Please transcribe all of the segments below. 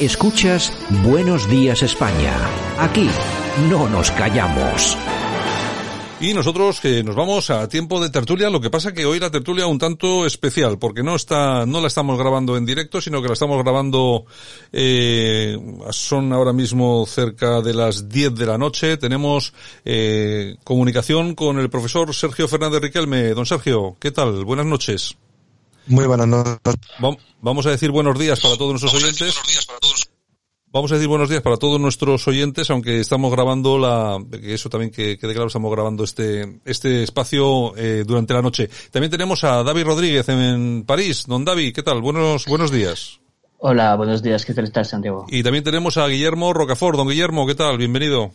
Escuchas Buenos Días España. Aquí no nos callamos. Y nosotros que nos vamos a tiempo de tertulia, lo que pasa que hoy la tertulia un tanto especial, porque no está, no la estamos grabando en directo, sino que la estamos grabando, eh, son ahora mismo cerca de las 10 de la noche. Tenemos eh, comunicación con el profesor Sergio Fernández Riquelme. Don Sergio, ¿qué tal? Buenas noches. Muy buenas noches. Vamos a decir buenos días para todos nuestros oyentes. Vamos a decir buenos días para todos nuestros oyentes, aunque estamos grabando la, que eso también que quede claro, estamos grabando este, este espacio eh, durante la noche. También tenemos a David Rodríguez en París. Don David, ¿qué tal? Buenos, buenos días. Hola, buenos días. ¿Qué tal estás, Santiago? Y también tenemos a Guillermo Rocafort. Don Guillermo, ¿qué tal? Bienvenido.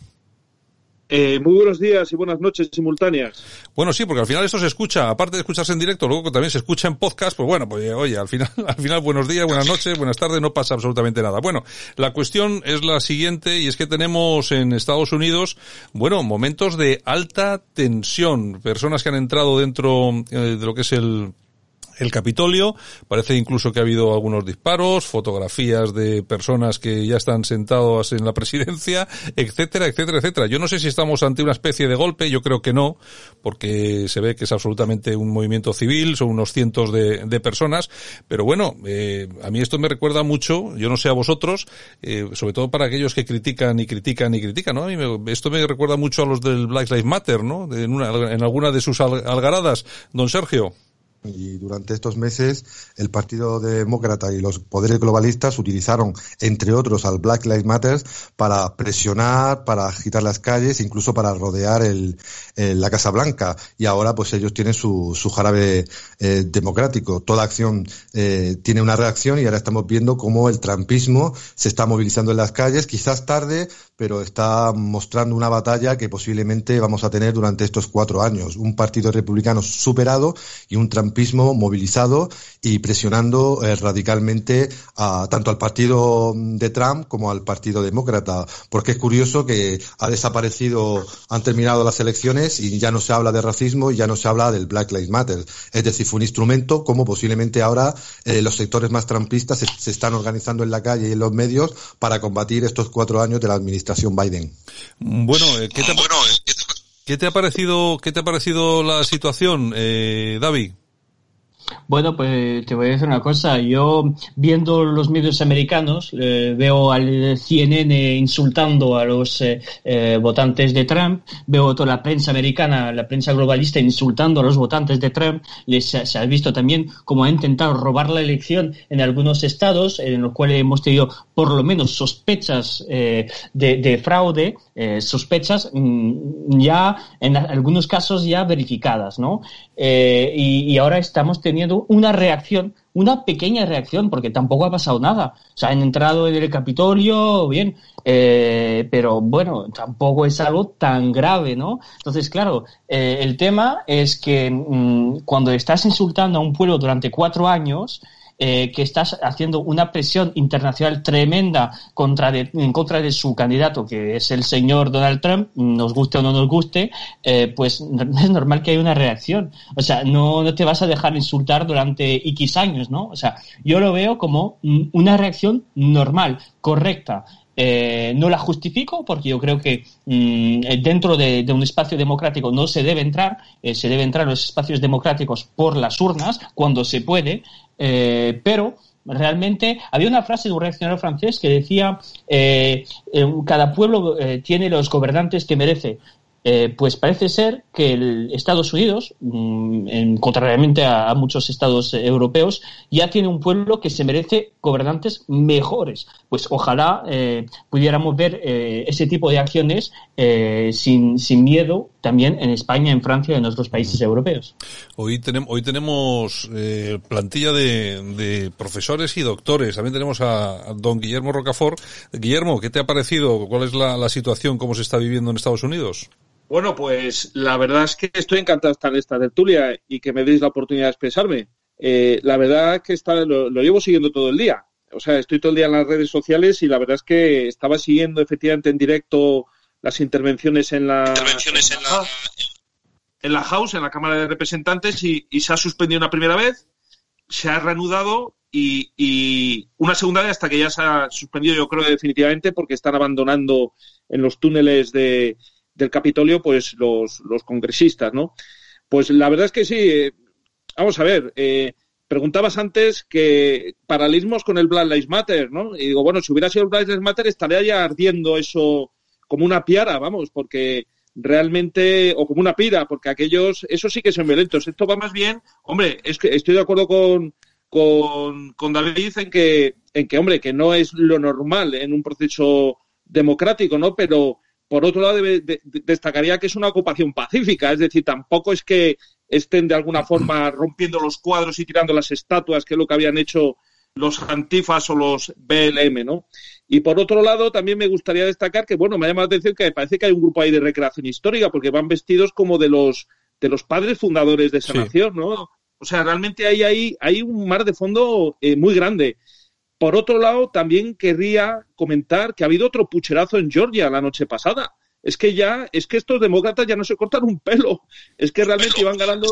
Eh, muy buenos días y buenas noches simultáneas. Bueno, sí, porque al final esto se escucha, aparte de escucharse en directo, luego también se escucha en podcast, pues bueno, pues oye, al final, al final buenos días, buenas noches, buenas tardes, no pasa absolutamente nada. Bueno, la cuestión es la siguiente y es que tenemos en Estados Unidos, bueno, momentos de alta tensión, personas que han entrado dentro eh, de lo que es el el Capitolio. Parece incluso que ha habido algunos disparos, fotografías de personas que ya están sentados en la presidencia, etcétera, etcétera, etcétera. Yo no sé si estamos ante una especie de golpe, yo creo que no, porque se ve que es absolutamente un movimiento civil, son unos cientos de, personas, pero bueno, eh, a mí esto me recuerda mucho, yo no sé a vosotros, eh, sobre todo para aquellos que critican y critican y critican, ¿no? A mí me, esto me recuerda mucho a los del Black Lives Matter, ¿no? Una, en alguna de sus algaradas. Don Sergio. Y durante estos meses el Partido Demócrata y los poderes globalistas utilizaron, entre otros, al Black Lives Matter para presionar, para agitar las calles, incluso para rodear el, la Casa Blanca. Y ahora, pues ellos tienen su, su jarabe eh, democrático. Toda acción eh, tiene una reacción y ahora estamos viendo cómo el trampismo se está movilizando en las calles, quizás tarde, pero está mostrando una batalla que posiblemente vamos a tener durante estos cuatro años. Un partido republicano superado y un trampismo movilizado y presionando eh, radicalmente a, tanto al partido de Trump como al partido demócrata. Porque es curioso que ha desaparecido, han terminado las elecciones y ya no se habla de racismo y ya no se habla del Black Lives Matter. Es decir, fue un instrumento como posiblemente ahora eh, los sectores más trampistas se, se están organizando en la calle y en los medios para combatir estos cuatro años de la administración Biden. Bueno, eh, ¿qué te, ha, ¿qué te ha parecido, qué te ha parecido la situación, eh, David? Bueno, pues te voy a decir una cosa. Yo, viendo los medios americanos, eh, veo al CNN insultando a los eh, eh, votantes de Trump, veo toda la prensa americana, la prensa globalista insultando a los votantes de Trump. Les, se ha visto también cómo ha intentado robar la elección en algunos estados, en los cuales hemos tenido por lo menos sospechas de, de, fraude, sospechas mm, ya, en algunos casos ya verificadas, ¿no? Y, y ahora estamos teniendo una reacción, una pequeña reacción, porque tampoco ha pasado nada. O sea, han entrado en el Capitolio, bien, eh, pero bueno, tampoco es algo tan grave, ¿no? Entonces, claro, eh, el tema es que mmm, cuando estás insultando a un pueblo durante cuatro años, eh, que estás haciendo una presión internacional tremenda contra de, en contra de su candidato, que es el señor Donald Trump, nos guste o no nos guste, eh, pues es normal que haya una reacción. O sea, no, no te vas a dejar insultar durante X años, ¿no? O sea, yo lo veo como una reacción normal, correcta. Eh, no la justifico porque yo creo que mmm, dentro de, un espacio democrático no se debe entrar, eh, se debe entrar en los espacios democráticos por las urnas cuando se puede, eh, pero realmente había una frase de un reaccionario francés que decía eh, cada pueblo eh, tiene los gobernantes que merece eh, pues parece ser que el Estados Unidos, mmm, en, contrariamente a, muchos estados europeos, ya tiene un pueblo que se merece gobernantes mejores. Pues ojalá eh, pudiéramos ver eh, ese tipo de acciones eh, sin, sin, miedo también en España, en Francia y en otros países europeos. Hoy tenemos, hoy tenemos eh, plantilla de, de, profesores y doctores. También tenemos a, a, don Guillermo Rocafort. Guillermo, ¿qué te ha parecido? ¿Cuál es la, la situación? ¿Cómo se está viviendo en Estados Unidos? Bueno, pues la verdad es que estoy encantado de estar en esta tertulia y que me deis la oportunidad de expresarme. Eh, la verdad es que está, lo, lo, llevo siguiendo todo el día. O sea, estoy todo el día en las redes sociales y la verdad es que estaba siguiendo efectivamente en directo las intervenciones en la, intervenciones en la, en la House, en la Cámara de Representantes y, y se ha suspendido una primera vez, se ha reanudado y, una segunda vez hasta que ya se ha suspendido, yo creo, definitivamente, porque están abandonando en los túneles de, del Capitolio, pues los, los congresistas, ¿no? Pues la verdad es que sí. Eh, vamos a ver. Eh, preguntabas antes que paralelismos con el Black Lives Matter, ¿no? Y digo, bueno, si hubiera sido el Black Lives Matter estaría ya ardiendo eso como una piara, vamos, porque realmente, o como una pira, porque aquellos, eso sí que son violentos. Esto va más bien, hombre, es que estoy de acuerdo con, con, con David en que, en que, hombre, que no es lo normal en un proceso democrático, ¿no? Pero por otro lado, destacaría que es una ocupación pacífica, es decir, tampoco es que estén de alguna forma rompiendo los cuadros y tirando las estatuas, que es lo que habían hecho los antifas o los BLM, ¿no? Y por otro lado, también me gustaría destacar que, bueno, me ha llamado la atención que parece que hay un grupo ahí de recreación histórica, porque van vestidos como de los, de los padres fundadores de esa nación, ¿no? O sea, realmente hay, hay, hay un mar de fondo eh, muy grande. Por otro lado, también querría comentar que ha habido otro pucherazo en Georgia la noche pasada. Es que ya, es que estos demócratas ya no se cortan un pelo. Es que realmente iban ganando,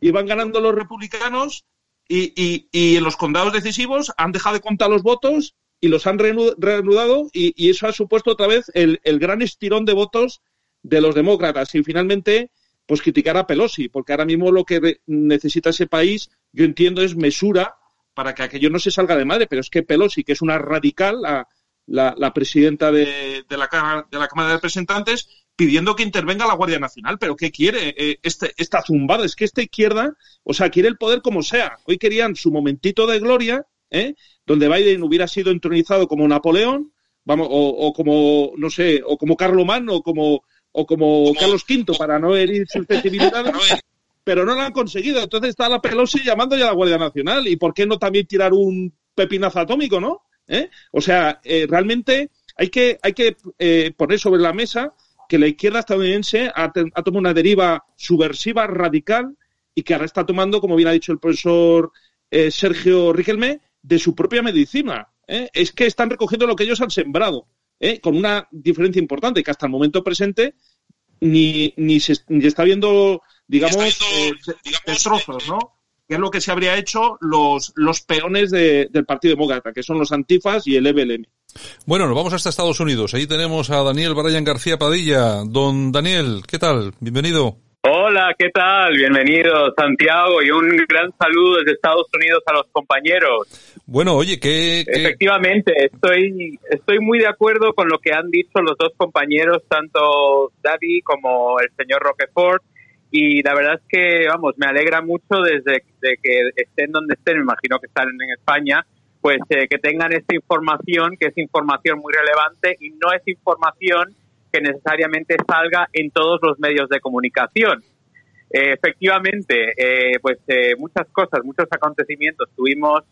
iban ganando los republicanos y, y, y, en los condados decisivos han dejado de contar los votos y los han reanudado y, y eso ha supuesto otra vez el, el, gran estirón de votos de los demócratas. Y finalmente, pues criticar a Pelosi, porque ahora mismo lo que necesita ese país, yo entiendo, es mesura para que aquello no se salga de madre, pero es que Pelosi, que es una radical, la, la, presidenta de, de, la, de la Cámara de Representantes, pidiendo que intervenga la Guardia Nacional. ¿Pero qué quiere eh, este, esta zumbada? Es que esta izquierda, o sea, quiere el poder como sea. Hoy querían su momentito de gloria, ¿eh? donde Biden hubiera sido entronizado como Napoleón, vamos, o, como, no sé, o como Carlomán, o como, o como, Carlos V, para no herir susceptibilidades pero no lo han conseguido. Entonces está la Pelosi llamando ya a la Guardia Nacional. ¿Y por qué no también tirar un pepinazo atómico, no? ¿Eh? O sea, eh, realmente hay que, hay que eh, poner sobre la mesa que la izquierda estadounidense ha, tomado una deriva subversiva, radical, y que ahora está tomando, como bien ha dicho el profesor Sergio Riquelme, de su propia medicina. Es que están recogiendo lo que ellos han sembrado, con una diferencia importante, que hasta el momento presente ni, ni, se, ni está viendo digamos, eh, destrozos, ¿no? Que es lo que se habría hecho los, los peones del Partido Demócrata, que son los antifas y el EBLM. Bueno, nos vamos hasta Estados Unidos. Ahí tenemos a Daniel Brian García Padilla. Don Daniel, ¿qué tal? Bienvenido. Hola, ¿qué tal? Bienvenido, Santiago, y un gran saludo desde Estados Unidos a los compañeros. Bueno, oye, ¿qué, Efectivamente, estoy, estoy muy de acuerdo con lo que han dicho los dos compañeros, tanto David como el señor Roquefort y la verdad es que, vamos, me alegra mucho desde que estén donde estén, me imagino que están en España, pues eh, que tengan esta información, que es información muy relevante y no es información que necesariamente salga en todos los medios de comunicación. Eh, efectivamente, eh, pues muchas cosas, muchos acontecimientos. Tuvimos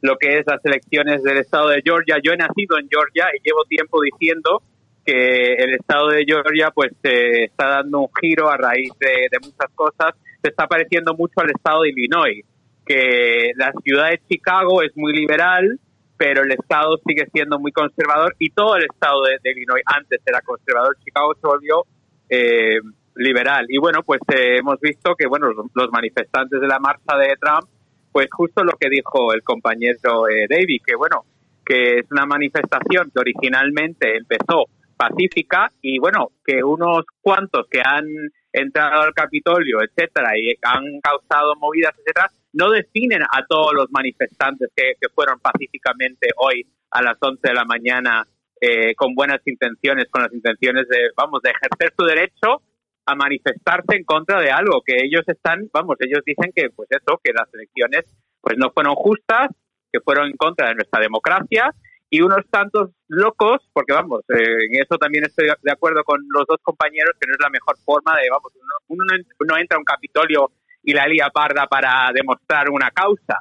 lo que es las elecciones del estado de Georgia. Yo he nacido en Georgia y llevo tiempo diciendo que el estado de Georgia pues eh, está dando un giro a raíz de, muchas cosas. Se está pareciendo mucho al estado de Illinois, que la ciudad de Chicago es muy liberal, pero el estado sigue siendo muy conservador y todo el estado de, Illinois antes era conservador. Chicago se volvió eh, liberal. Y bueno, pues eh, hemos visto que bueno los, manifestantes de la marcha de Trump, pues justo lo que dijo el compañero David, que bueno, que es una manifestación que originalmente empezó pacífica y bueno, que unos cuantos que han entrado al Capitolio, etcétera, y han causado movidas, etcétera, no definen a todos los manifestantes que, fueron pacíficamente hoy a las 11 de la mañana eh, con buenas intenciones, con las intenciones de, vamos, de ejercer su derecho a manifestarse en contra de algo que ellos están, vamos, ellos dicen que, pues eso, que las elecciones, pues no fueron justas, que fueron en contra de nuestra democracia y unos tantos locos, porque vamos, eh, en eso también estoy de acuerdo con los dos compañeros, que no es la mejor forma de, vamos, uno, uno, entra a un Capitolio y la lía parda para demostrar una causa,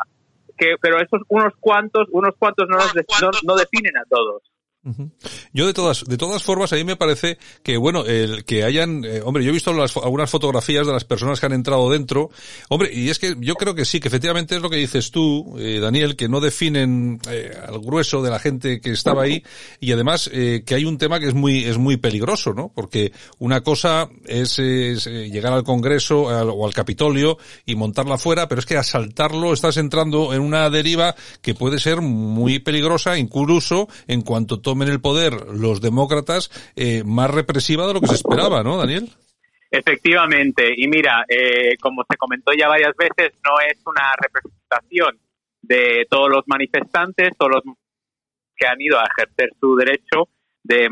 que, pero esos unos cuantos, unos cuantos no, no, definen a todos. Yo de todas, de todas formas, a mí me parece que, bueno, el que hayan, eh, hombre, yo he visto algunas fotografías de las personas que han entrado dentro, hombre, y es que yo creo que sí, que efectivamente es lo que dices tú, eh, Daniel, que no definen eh, al grueso de la gente que estaba ahí, y además que hay un tema que es muy, es muy peligroso, ¿no? Porque una cosa es, llegar al Congreso o al Capitolio y montarla afuera, pero es que asaltarlo estás entrando en una deriva que puede ser muy peligrosa, incluso en cuanto tome en el poder los demócratas, eh, más represiva de lo que se esperaba, ¿no, Daniel? Efectivamente, y mira, eh, como se comentó ya varias veces, no es una representación de todos los manifestantes, todos los que han ido a ejercer su derecho de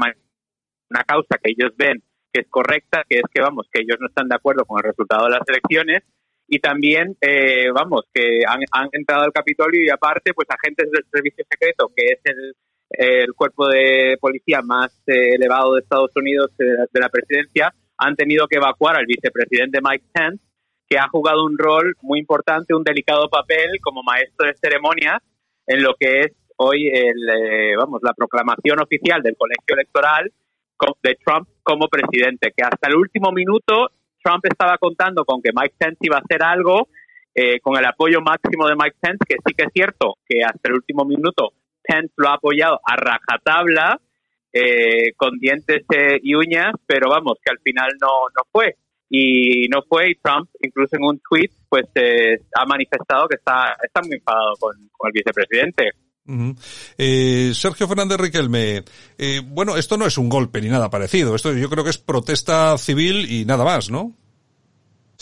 una causa que ellos ven que es correcta, que es que vamos, que ellos no están de acuerdo con el resultado de las elecciones y también, eh, vamos, que han, han, entrado al Capitolio y aparte, pues agentes del servicio secreto, que es el, el cuerpo de policía más eh, elevado de Estados Unidos eh, de la presidencia, han tenido que evacuar al vicepresidente Mike Pence, que ha jugado un rol muy importante, un delicado papel como maestro de ceremonias en lo que es hoy el, eh, vamos, la proclamación oficial del colegio electoral de Trump como presidente, que hasta el último minuto Trump estaba contando con que Mike Pence iba a hacer algo con el apoyo máximo de Mike Pence, que sí que es cierto que hasta el último minuto Pence lo ha apoyado a rajatabla, eh, con dientes eh, y uñas, pero vamos, que al final no, no fue. Y no fue, y Trump, incluso en un tweet, pues eh, ha manifestado que está, está muy enfadado con, el vicepresidente. Sergio Fernández Riquelme, bueno, esto no es un golpe ni nada parecido, esto yo creo que es protesta civil y nada más, ¿no?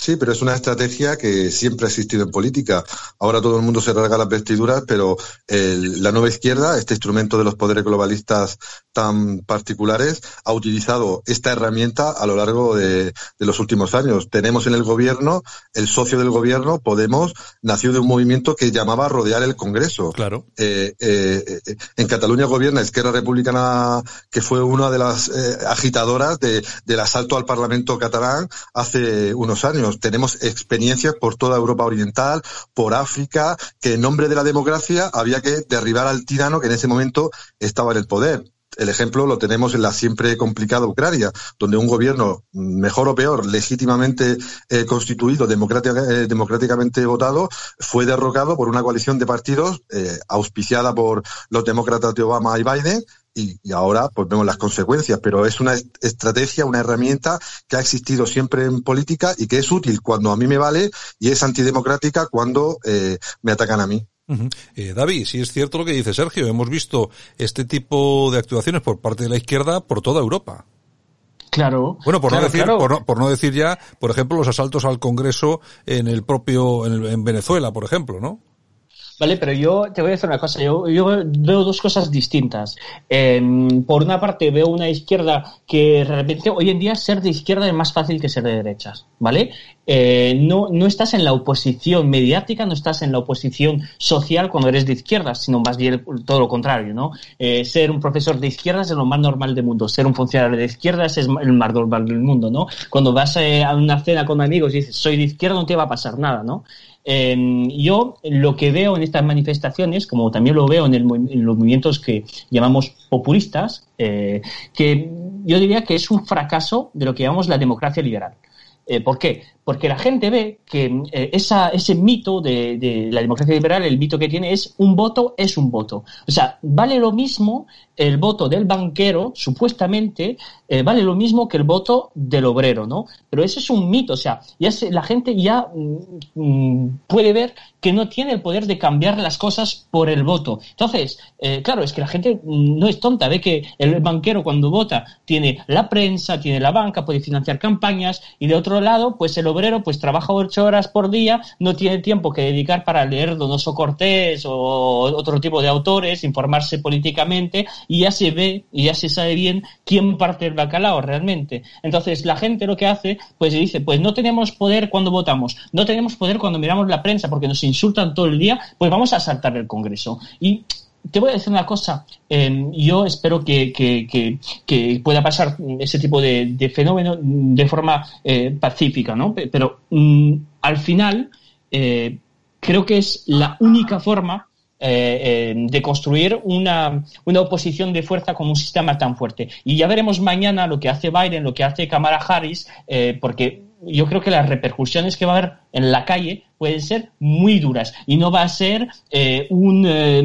Sí, pero es una estrategia que siempre ha existido en política. Ahora todo el mundo se rasga las vestiduras, pero la nueva izquierda, este instrumento de los poderes globalistas tan particulares, ha utilizado esta herramienta a lo largo de, los últimos años. Tenemos en el gobierno, el socio del gobierno, Podemos, nació de un movimiento que llamaba rodear el Congreso. Claro. Eh, eh, eh, en Cataluña gobierna Izquierda Republicana, que fue una de las agitadoras del asalto al Parlamento catalán hace unos años tenemos experiencias por toda Europa Oriental, por África, que en nombre de la democracia había que derribar al tirano que en ese momento estaba en el poder. El ejemplo lo tenemos en la siempre complicada Ucrania, donde un gobierno, mejor o peor, legítimamente eh, constituido, eh, democráticamente votado, fue derrocado por una coalición de partidos eh, auspiciada por los demócratas de Obama y Biden, y, ahora pues vemos las consecuencias, pero es una estrategia, una herramienta que ha existido siempre en política y que es útil cuando a mí me vale y es antidemocrática cuando eh, me atacan a mí. eh, David, si es cierto lo que dice Sergio, hemos visto este tipo de actuaciones por parte de la izquierda por toda Europa. Claro. Bueno, por no decir, Por, no, decir ya, por ejemplo, los asaltos al Congreso en el propio, en Venezuela, por ejemplo, ¿no? ¿Vale? Pero yo te voy a decir una cosa, yo, veo dos cosas distintas. por una parte veo una izquierda que de repente hoy en día ser de izquierda es más fácil que ser de derechas, ¿vale? Eh, no, no estás en la oposición mediática, no estás en la oposición social cuando eres de izquierda, sino más bien todo lo contrario, ¿no? Eh, ser un profesor de izquierdas es lo más normal del mundo, ser un funcionario de izquierdas es el más normal del mundo, ¿no? Cuando vas eh, a una cena con amigos y dices soy de izquierda no te va a pasar nada, ¿no? Yo lo que veo en estas manifestaciones, como también lo veo en, los movimientos que llamamos populistas, eh, que yo diría que es un fracaso de lo que llamamos la democracia liberal. Eh, ¿Por qué? Porque la gente ve que eh, esa, ese mito de, de, la democracia liberal, el mito que tiene es un voto es un voto. O sea, vale lo mismo el voto del banquero, supuestamente, eh, vale lo mismo que el voto del obrero, ¿no? Pero ese es un mito, o sea, ya la gente ya mm, mm, puede ver que no tiene el poder de cambiar las cosas por el voto. Entonces, eh, claro, es que la gente mm, no es tonta, ve que el banquero cuando vota tiene la prensa, tiene la banca, puede financiar campañas y de otro lado, pues el obrero pues trabaja ocho horas por día, no tiene tiempo que dedicar para leer Donoso Cortés o otro tipo de autores, informarse políticamente y ya se ve y ya se sabe bien quién parte el bacalao realmente. Entonces la gente lo que hace, pues dice, pues no tenemos poder cuando votamos, no tenemos poder cuando miramos la prensa porque nos insultan todo el día, pues vamos a saltar el Congreso. Y te voy a decir una cosa, em, yo espero que, que, pueda pasar ese tipo de, fenómeno de forma eh, pacífica, ¿no? Pero mm, al final eh, creo que es la única forma de construir una, una oposición de fuerza con un sistema tan fuerte. Y ya veremos mañana lo que hace Biden, lo que hace Kamala Harris, porque yo creo que las repercusiones que va a haber en la calle pueden ser muy duras y no va a ser eh, un eh,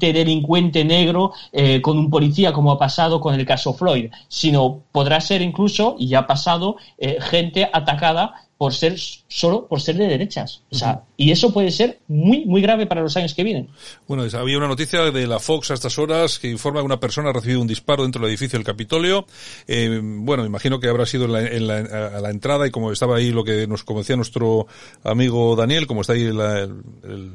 delincuente negro eh, con un policía como ha pasado con el caso Floyd, sino podrá ser incluso, y ya ha pasado, eh, gente atacada por ser solo por ser de derechas. O sea, y eso puede ser muy, muy grave para los años que vienen. Bueno, había una noticia de la Fox a estas horas que informa que una persona ha recibido un disparo dentro del edificio del Capitolio. Eh, bueno, imagino que habrá sido en la, a la entrada y como estaba ahí lo que nos como decía nuestro amigo Daniel, como está ahí el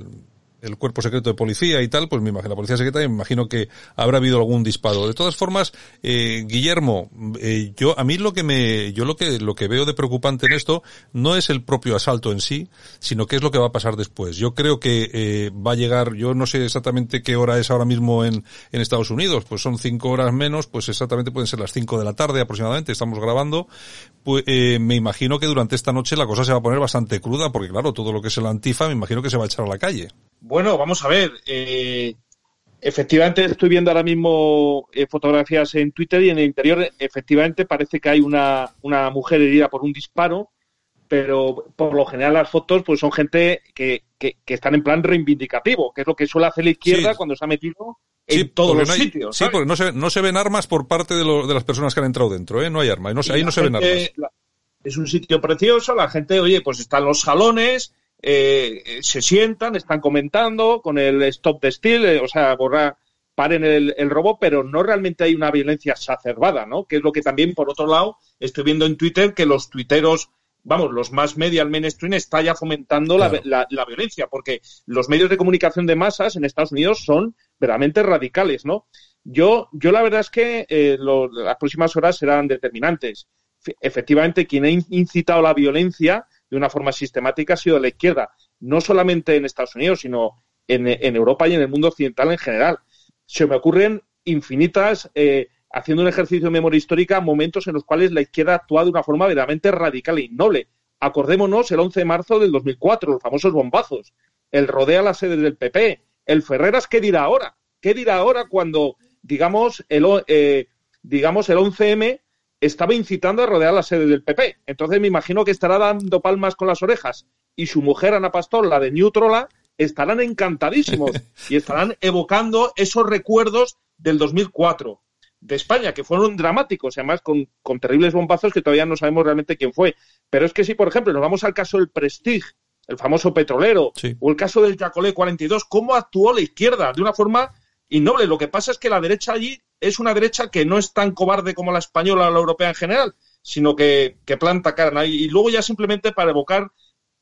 el cuerpo secreto de policía y tal, pues me imagino, la policía secreta, me imagino que habrá habido algún disparo. De todas formas, eh, Guillermo, eh, yo, a mí lo que me, yo lo que, lo que veo de preocupante en esto no es el propio asalto en sí, sino qué es lo que va a pasar después. Yo creo que eh, va a llegar, yo no sé exactamente qué hora es ahora mismo en, en Estados Unidos, pues son cinco horas menos, pues exactamente pueden ser las cinco de la tarde aproximadamente, estamos grabando, pues eh, me imagino que durante esta noche la cosa se va a poner bastante cruda, porque claro, todo lo que es el antifa me imagino que se va a echar a la calle. Bueno, vamos a ver. Eh, efectivamente, estoy viendo ahora mismo eh, fotografías en Twitter y en el interior, efectivamente, parece que hay una, una mujer herida por un disparo, pero por lo general las fotos pues son gente que, que, están en plan reivindicativo, que es lo que suele hacer la izquierda cuando se ha metido en todos los sitios. Sí, porque no se, no se ven armas por parte de, de las personas que han entrado dentro, ¿eh? No hay armas, no, ahí no se ven armas. es un sitio precioso, la gente, oye, pues están los salones, eh, se sientan, están comentando con el stop de steel, eh, o sea, borrar, paren el, el, robo, pero no realmente hay una violencia exacerbada, ¿no? Que es lo que también, por otro lado, estoy viendo en Twitter que los tuiteros, vamos, los más media, el mainstream, está ya fomentando la, la, violencia, porque los medios de comunicación de masas en Estados Unidos son verdaderamente radicales, ¿no? Yo, yo la verdad es que eh, lo, las próximas horas serán determinantes. Efectivamente, quien ha incitado la violencia de una forma sistemática ha sido la izquierda, no solamente en Estados Unidos, sino en, Europa y en el mundo occidental en general. Se me ocurren infinitas, eh, haciendo un ejercicio de memoria histórica, momentos en los cuales la izquierda actúa de una forma verdaderamente radical e innoble. Acordémonos el 11 de marzo del 2004, los famosos bombazos, el rodea las sedes del PP, el Ferreras, ¿qué dirá ahora? ¿Qué dirá ahora cuando, digamos, el, eh, digamos, el 11M estaba incitando a rodear la sede del PP. Entonces me imagino que estará dando palmas con las orejas y su mujer Ana Pastor, la de Neutrola, estarán encantadísimos y estarán evocando esos recuerdos del 2004 de España, que fueron dramáticos, además con, con, terribles bombazos que todavía no sabemos realmente quién fue. Pero es que si, por ejemplo, nos vamos al caso del Prestige, el famoso petrolero, o el caso del Yacolé 42, ¿cómo actuó la izquierda? De una forma innoble. Lo que pasa es que la derecha allí es una derecha que no es tan cobarde como la española o la europea en general, sino que, planta cara. Y luego ya simplemente para evocar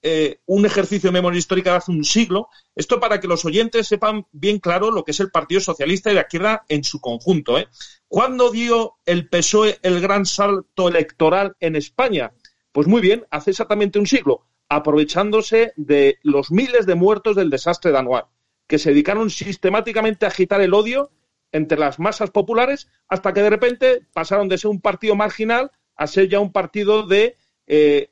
eh, un ejercicio de memoria histórica de hace un siglo, esto para que los oyentes sepan bien claro lo que es el Partido Socialista y la izquierda en su conjunto. ¿eh? ¿Cuándo dio el PSOE el gran salto electoral en España? Pues muy bien, hace exactamente un siglo, aprovechándose de los miles de muertos del desastre de Anual, que se dedicaron sistemáticamente a agitar el odio entre las masas populares hasta que de repente pasaron de ser un partido marginal a ser ya un partido de eh,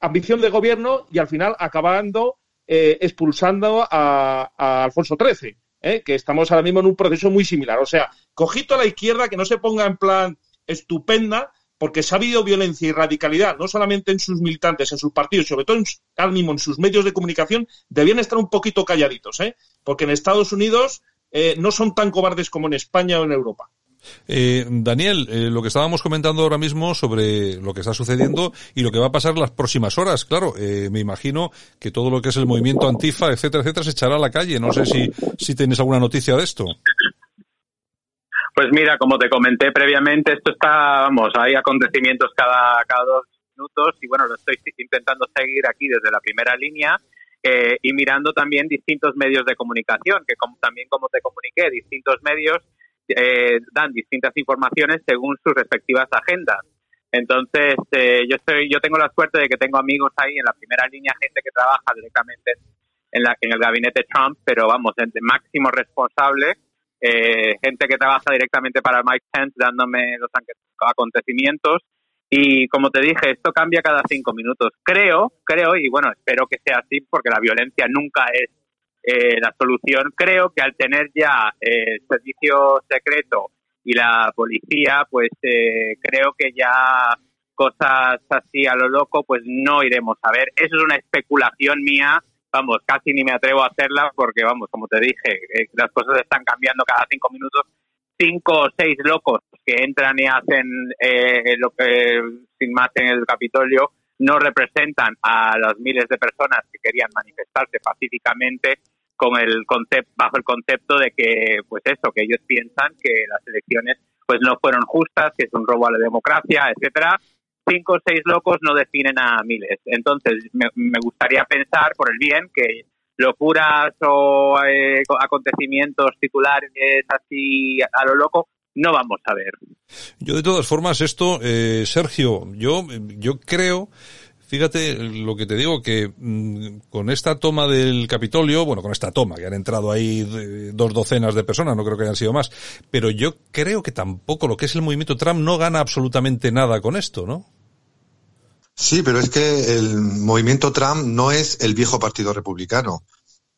ambición de gobierno y al final acabando eh, expulsando a, Alfonso XIII, ¿eh? que estamos ahora mismo en un proceso muy similar. O sea, cojito a la izquierda que no se ponga en plan estupenda, porque se ha habido violencia y radicalidad, no solamente en sus militantes, en sus partidos, sobre todo en, ahora mismo en sus medios de comunicación, debían estar un poquito calladitos, porque en Estados Unidos eh, no son tan cobardes como en España o en Europa. Eh, Daniel, eh, lo que estábamos comentando ahora mismo sobre lo que está sucediendo y lo que va a pasar las próximas horas, claro, eh, me imagino que todo lo que es el movimiento antifa, etcétera, etcétera, se echará a la calle. No sé si, si tienes alguna noticia de esto. Pues mira, como te comenté previamente, esto está, vamos, hay acontecimientos cada, cada dos minutos y bueno, lo estoy intentando seguir aquí desde la primera línea eh, y mirando también distintos medios de comunicación, que como, también como te comuniqué, distintos medios eh, dan distintas informaciones según sus respectivas agendas. Entonces, eh, yo estoy, yo tengo la suerte de que tengo amigos ahí en la primera línea, gente que trabaja directamente en, la, en el gabinete Trump, pero vamos, de máximo responsable, eh, gente que trabaja directamente para Mike Pence dándome los acontecimientos y como te dije, esto cambia cada cinco minutos. Creo, creo, y bueno, espero que sea así, porque la violencia nunca es eh, la solución. Creo que al tener ya el servicio secreto y la policía, pues creo que ya cosas así a lo loco, pues no iremos a ver. Eso es una especulación mía, vamos, casi ni me atrevo a hacerla porque, vamos, como te dije, las cosas están cambiando cada cinco minutos. Cinco o seis locos que entran y hacen lo que sin más en el Capitolio no representan a las miles de personas que querían manifestarse pacíficamente con el concepto bajo el concepto de que pues eso que ellos piensan que las elecciones pues no fueron justas que es un robo a la democracia etcétera. Cinco o seis locos no definen a miles. Entonces me, gustaría pensar por el bien que locuras o eh, acontecimientos titulares así a lo loco no vamos a ver. Yo de todas formas esto, eh, Sergio, yo, yo creo, fíjate lo que te digo, que mm, con esta toma del Capitolio, bueno, con esta toma, que han entrado ahí dos docenas de personas, no creo que hayan sido más, pero yo creo que tampoco lo que es el movimiento Trump no gana absolutamente nada con esto, ¿no? Sí, pero es que el movimiento Trump no es el viejo partido republicano.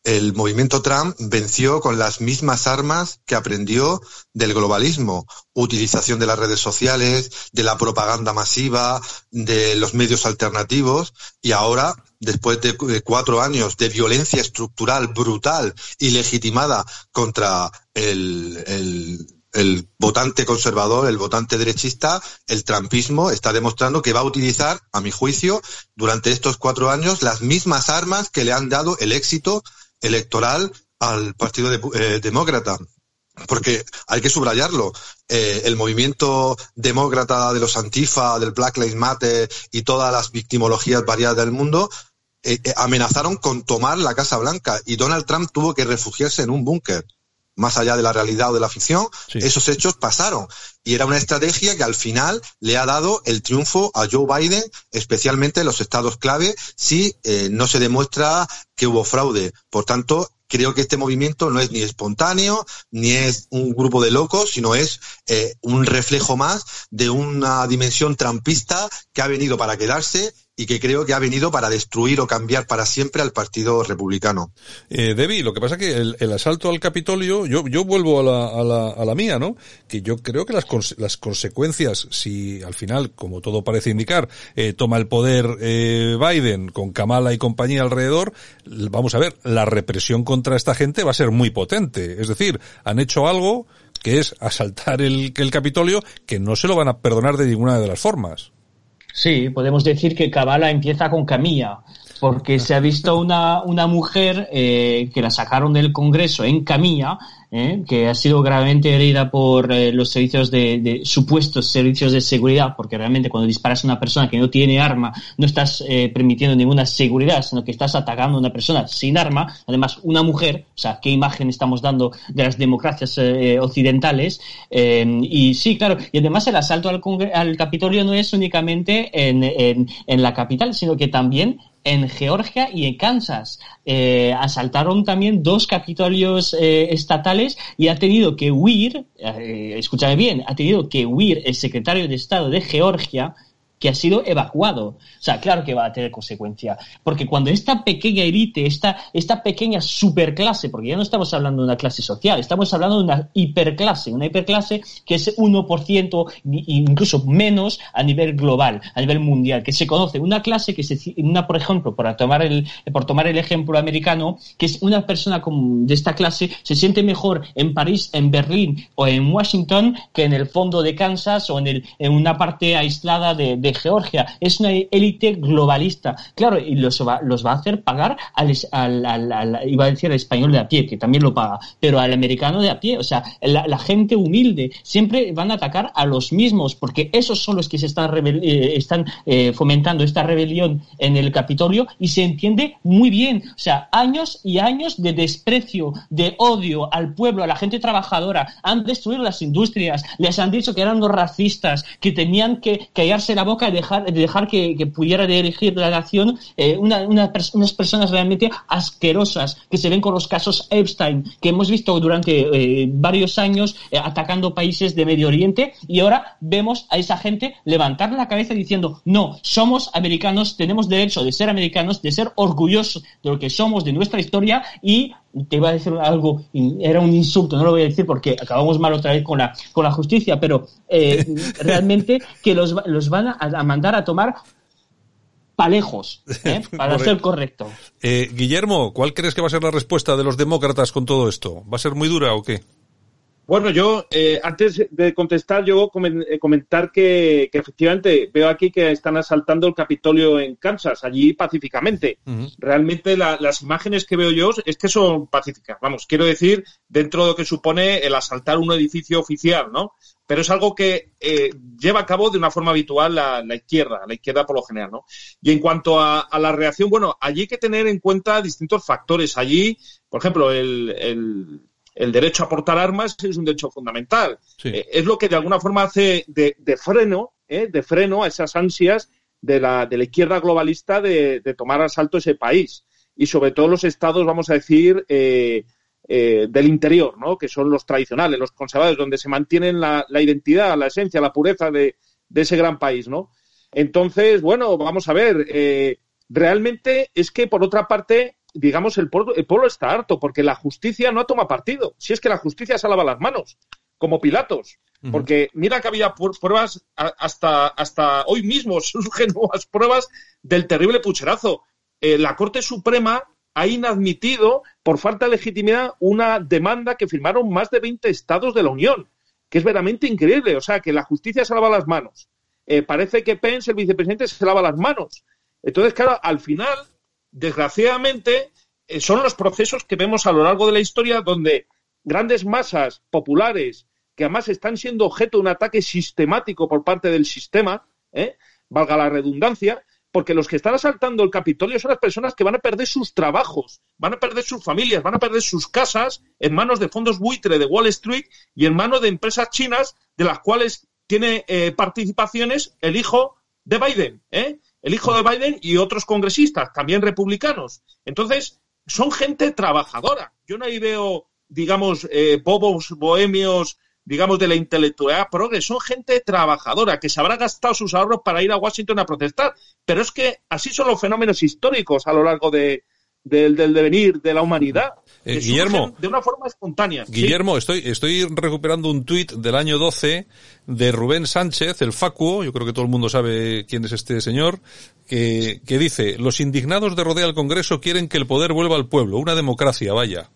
El movimiento Trump venció con las mismas armas que aprendió del globalismo, utilización de las redes sociales, de la propaganda masiva, de los medios alternativos y ahora, después de, cuatro años de violencia estructural brutal y legitimada contra el, el el votante conservador, el votante derechista, el trampismo está demostrando que va a utilizar, a mi juicio, durante estos cuatro años las mismas armas que le han dado el éxito electoral al Partido eh, Demócrata. Porque hay que subrayarlo. Eh, el movimiento demócrata de los Antifa, del Black Lives Matter y todas las victimologías variadas del mundo eh, amenazaron con tomar la Casa Blanca y Donald Trump tuvo que refugiarse en un búnker más allá de la realidad o de la ficción, esos hechos pasaron. Y era una estrategia que al final le ha dado el triunfo a Joe Biden, especialmente en los estados clave, si eh, no se demuestra que hubo fraude. Por tanto, creo que este movimiento no es ni espontáneo, ni es un grupo de locos, sino es eh, un reflejo más de una dimensión trampista que ha venido para quedarse y que creo que ha venido para destruir o cambiar para siempre al Partido Republicano. Eh, Debbie, lo que pasa es que el, asalto al Capitolio, yo, yo vuelvo a la, a, la, a la mía, ¿no? Que yo creo que las, las consecuencias, si al final, como todo parece indicar, eh, toma el poder eh, Biden con Kamala y compañía alrededor, vamos a ver, la represión contra esta gente va a ser muy potente. Es decir, han hecho algo que es asaltar el, el Capitolio que no se lo van a perdonar de ninguna de las formas. Sí, podemos decir que Kabbalah empieza con Camilla, porque se ha visto una, una mujer eh, que la sacaron del Congreso en Camilla ¿eh? que ha sido gravemente herida por eh, los servicios de, supuestos servicios de seguridad, porque realmente cuando disparas a una persona que no tiene arma, no estás eh, permitiendo ninguna seguridad, sino que estás atacando a una persona sin arma, además una mujer, o sea, qué imagen estamos dando de las democracias occidentales. y sí, claro, y además el asalto al, al Capitolio no es únicamente en, en, en la capital, sino que también en Georgia y en Kansas. Eh, asaltaron también dos capitolios eh, y ha tenido que huir, eh, escúchame bien, ha tenido que huir el secretario de Estado de Georgia que ha sido evacuado. O sea, claro que va a tener consecuencia. Porque cuando esta pequeña élite, esta, esta pequeña superclase, porque ya no estamos hablando de una clase social, estamos hablando de una hiperclase, una hiperclase que es 1%, incluso menos a nivel global, a nivel mundial, que se conoce, una clase que se, una, por ejemplo, por tomar el, por tomar el ejemplo americano, que es una persona de esta clase se siente mejor en París, en Berlín o en Washington que en el fondo de Kansas o en, el, en una parte aislada de Georgia. Es una élite globalista. Claro, y los va, a hacer pagar al, iba a decir al español de a pie, que también lo paga, pero al americano de a pie. O sea, la, gente humilde siempre van a atacar a los mismos, porque esos son los que se están, eh, están eh, fomentando esta rebelión en el Capitolio y se entiende muy bien. O sea, años y años de desprecio, de odio al pueblo, a la gente trabajadora. Han destruido las industrias, les han dicho que eran los racistas, que tenían que callarse la boca de dejar, dejar que, pudiera dirigir la nación eh, unas personas realmente asquerosas que se ven con los casos Epstein que hemos visto durante eh, varios años eh, atacando países de Medio Oriente y ahora vemos a esa gente levantar la cabeza diciendo no, somos americanos, tenemos derecho de ser americanos, de ser orgullosos de lo que somos, de nuestra historia y te iba a decir algo, era un insulto, no lo voy a decir porque acabamos mal otra vez con la, con la justicia, pero eh, realmente que los, los van a, mandar a tomar palejos, ¿eh? para ser correcto. Eh, Guillermo, ¿cuál crees que va a ser la respuesta de los demócratas con todo esto? ¿Va a ser muy dura o qué? Bueno, yo, eh, antes de contestar, yo eh, comentar que, efectivamente veo aquí que están asaltando el Capitolio en Kansas, allí pacíficamente. Realmente las imágenes que veo yo es que son pacíficas. Vamos, quiero decir, dentro de lo que supone el asaltar un edificio oficial, ¿no? Pero es algo que eh, lleva a cabo de una forma habitual la, izquierda, la izquierda por lo general, ¿no? Y en cuanto a, la reacción, bueno, allí hay que tener en cuenta distintos factores. Allí, por ejemplo, el el derecho a portar armas es un derecho fundamental. Eh, es lo que de alguna forma hace de, freno, eh, de freno a esas ansias de la, de la izquierda globalista de, tomar asalto ese país. Y sobre todo los estados, vamos a decir, eh, del interior, ¿no? que son los tradicionales, los conservadores, donde se mantienen la, la identidad, la esencia, la pureza de, de, ese gran país. ¿no? Entonces, bueno, vamos a ver. realmente es que, por otra parte, digamos, el pueblo, el pueblo está harto porque la justicia no toma partido. Si es que la justicia se lava las manos, como Pilatos. Porque mira que había pruebas hasta, hasta hoy mismo, surgen nuevas pruebas del terrible pucherazo. Eh, la Corte Suprema ha inadmitido, por falta de legitimidad, una demanda que firmaron más de 20 estados de la Unión, que es verdaderamente increíble. O sea, que la justicia se lava las manos. Eh, parece que Pence, el vicepresidente, se lava las manos. Entonces, claro, al final desgraciadamente, eh, son los procesos que vemos a lo largo de la historia donde grandes masas populares, que además están siendo objeto de un ataque sistemático por parte del sistema, ¿eh? valga la redundancia, porque los que están asaltando el Capitolio son las personas que van a perder sus trabajos, van a perder sus familias, van a perder sus casas en manos de fondos buitre de Wall Street y en manos de empresas chinas de las cuales tiene eh, participaciones el hijo de Biden. ¿eh? El hijo de Biden y otros congresistas, también republicanos. Entonces, son gente trabajadora. Yo no ahí veo, digamos, eh, bobos, bohemios, digamos, de la intelectualidad progres. Son gente trabajadora que se habrá gastado sus ahorros para ir a Washington a protestar. Pero es que así son los fenómenos históricos a lo largo de, del, devenir de la humanidad. Eh, Guillermo, de una forma espontánea. Guillermo, estoy, estoy recuperando un tuit del año 12 de Rubén Sánchez, el Facuo, yo creo que todo el mundo sabe quién es este señor, que, que dice, los indignados de Rodea al Congreso quieren que el poder vuelva al pueblo, una democracia, vaya.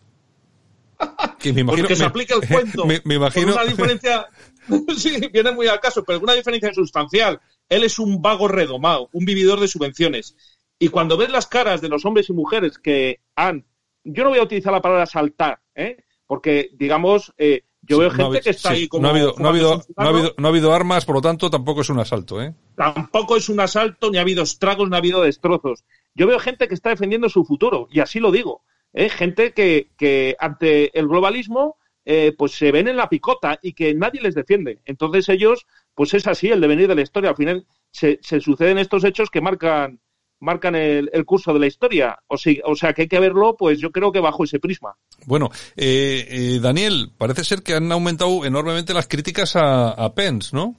Que me imagino, Porque se aplica el cuento. Me, imagino. una diferencia, sí, viene muy al caso, pero una diferencia sustancial. Él es un vago redomado, un vividor de subvenciones. Y cuando ves las caras de los hombres y mujeres que han, yo no voy a utilizar la palabra saltar, ¿eh? porque digamos, eh, yo veo gente que está ahí como... No ha, habido, no, ha habido, no, ha habido, no ha habido armas, por lo tanto tampoco es un asalto. ¿eh? Tampoco es un asalto, ni ha habido estragos, ni ha habido destrozos. Yo veo gente que está defendiendo su futuro, y así lo digo. ¿eh? Gente que, que ante el globalismo eh, pues se ven en la picota y que nadie les defiende. Entonces ellos, pues es así el devenir de la historia. Al final se, se suceden estos hechos que marcan marcan el, curso de la historia. O, o sea que hay que verlo, pues yo creo que bajo ese prisma. Bueno, eh, eh, Daniel, parece ser que han aumentado enormemente las críticas a, Pence, ¿no?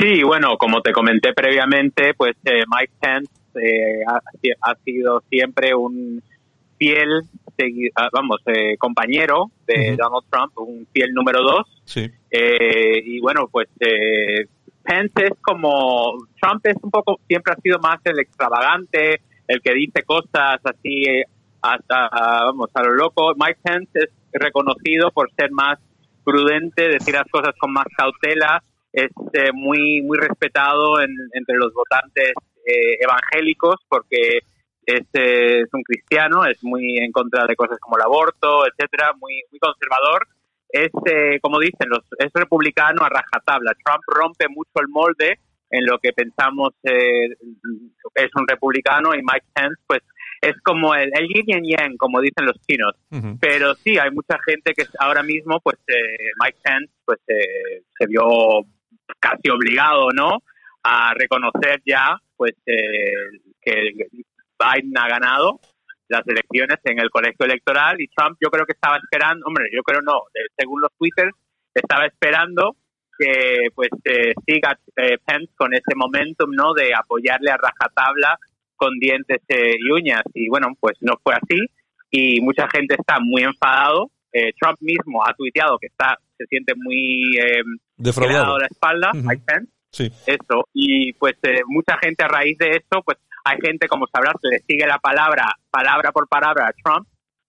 Sí, bueno, como te comenté previamente, pues eh, Mike Pence ha, sido siempre un fiel, ah, vamos, compañero de Donald Trump, un fiel número dos. Sí. y bueno, pues Pence es como, Trump es un poco, siempre ha sido más el extravagante, el que dice cosas así eh, hasta, vamos, a lo loco. Mike Pence es reconocido por ser más prudente, decir las cosas con más cautela, es eh, muy, muy respetado entre los votantes eh, evangélicos porque es, es, un cristiano, es muy en contra de cosas como el aborto, etcétera, muy, muy conservador es, eh, como dicen, los, es republicano a rajatabla. Trump rompe mucho el molde en lo que pensamos eh, es un republicano y Mike Pence, pues es como el, el yin y yang, como dicen los chinos. Pero sí, hay mucha gente que ahora mismo, pues eh, Mike Pence, pues se vio casi obligado, ¿no? A reconocer ya, pues, que Biden ha ganado las elecciones en el colegio electoral y Trump yo creo que estaba esperando, hombre, yo creo no, según los twitters, estaba esperando que pues eh, siga eh, Pence con ese momentum, ¿no? De apoyarle a rajatabla con dientes eh, y uñas y bueno, pues no fue así y mucha gente está muy enfadado. Eh, Trump mismo ha tuiteado que está se siente muy eh, defraudado la espalda, Mike Pence. Sí. Eso y pues mucha gente a raíz de esto, pues hay gente como sabrás que le sigue la palabra palabra por palabra a Trump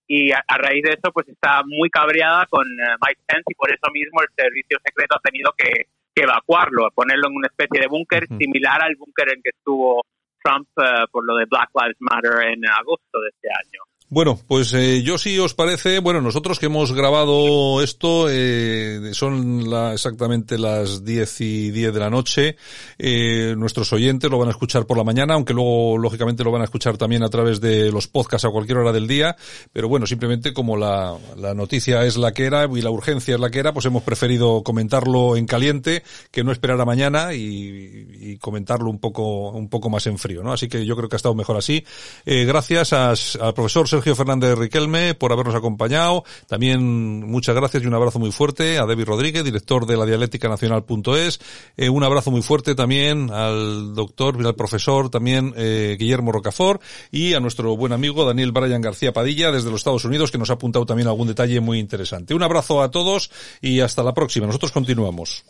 y a, raíz de eso pues está muy cabreada con Mike Pence y por eso mismo el servicio secreto ha tenido que que evacuarlo, ponerlo en una especie de búnker similar al búnker en que estuvo Trump uh, por lo de Black Lives Matter en agosto de este año. Bueno, pues eh, yo sí os parece, bueno, nosotros que hemos grabado esto, eh, son la, exactamente las 10 y 10 de la noche, eh, nuestros oyentes lo van a escuchar por la mañana, aunque luego lógicamente lo van a escuchar también a través de los podcasts a cualquier hora del día, pero bueno, simplemente como la, la noticia es la que era y la urgencia es la que era, pues hemos preferido comentarlo en caliente que no esperar a mañana y, y comentarlo un poco, un poco más en frío, ¿no? Así que yo creo que ha estado mejor así. Eh, gracias al profesor Sergio Sergio Fernández Riquelme por habernos acompañado. También muchas gracias y un abrazo muy fuerte a David Rodríguez, director de la dialéctica nacional.es. Eh, un abrazo muy fuerte también al doctor, al profesor también eh, Guillermo Rocafort y a nuestro buen amigo Daniel Brian García Padilla desde los Estados Unidos que nos ha apuntado también algún detalle muy interesante. Un abrazo a todos y hasta la próxima. Nosotros continuamos.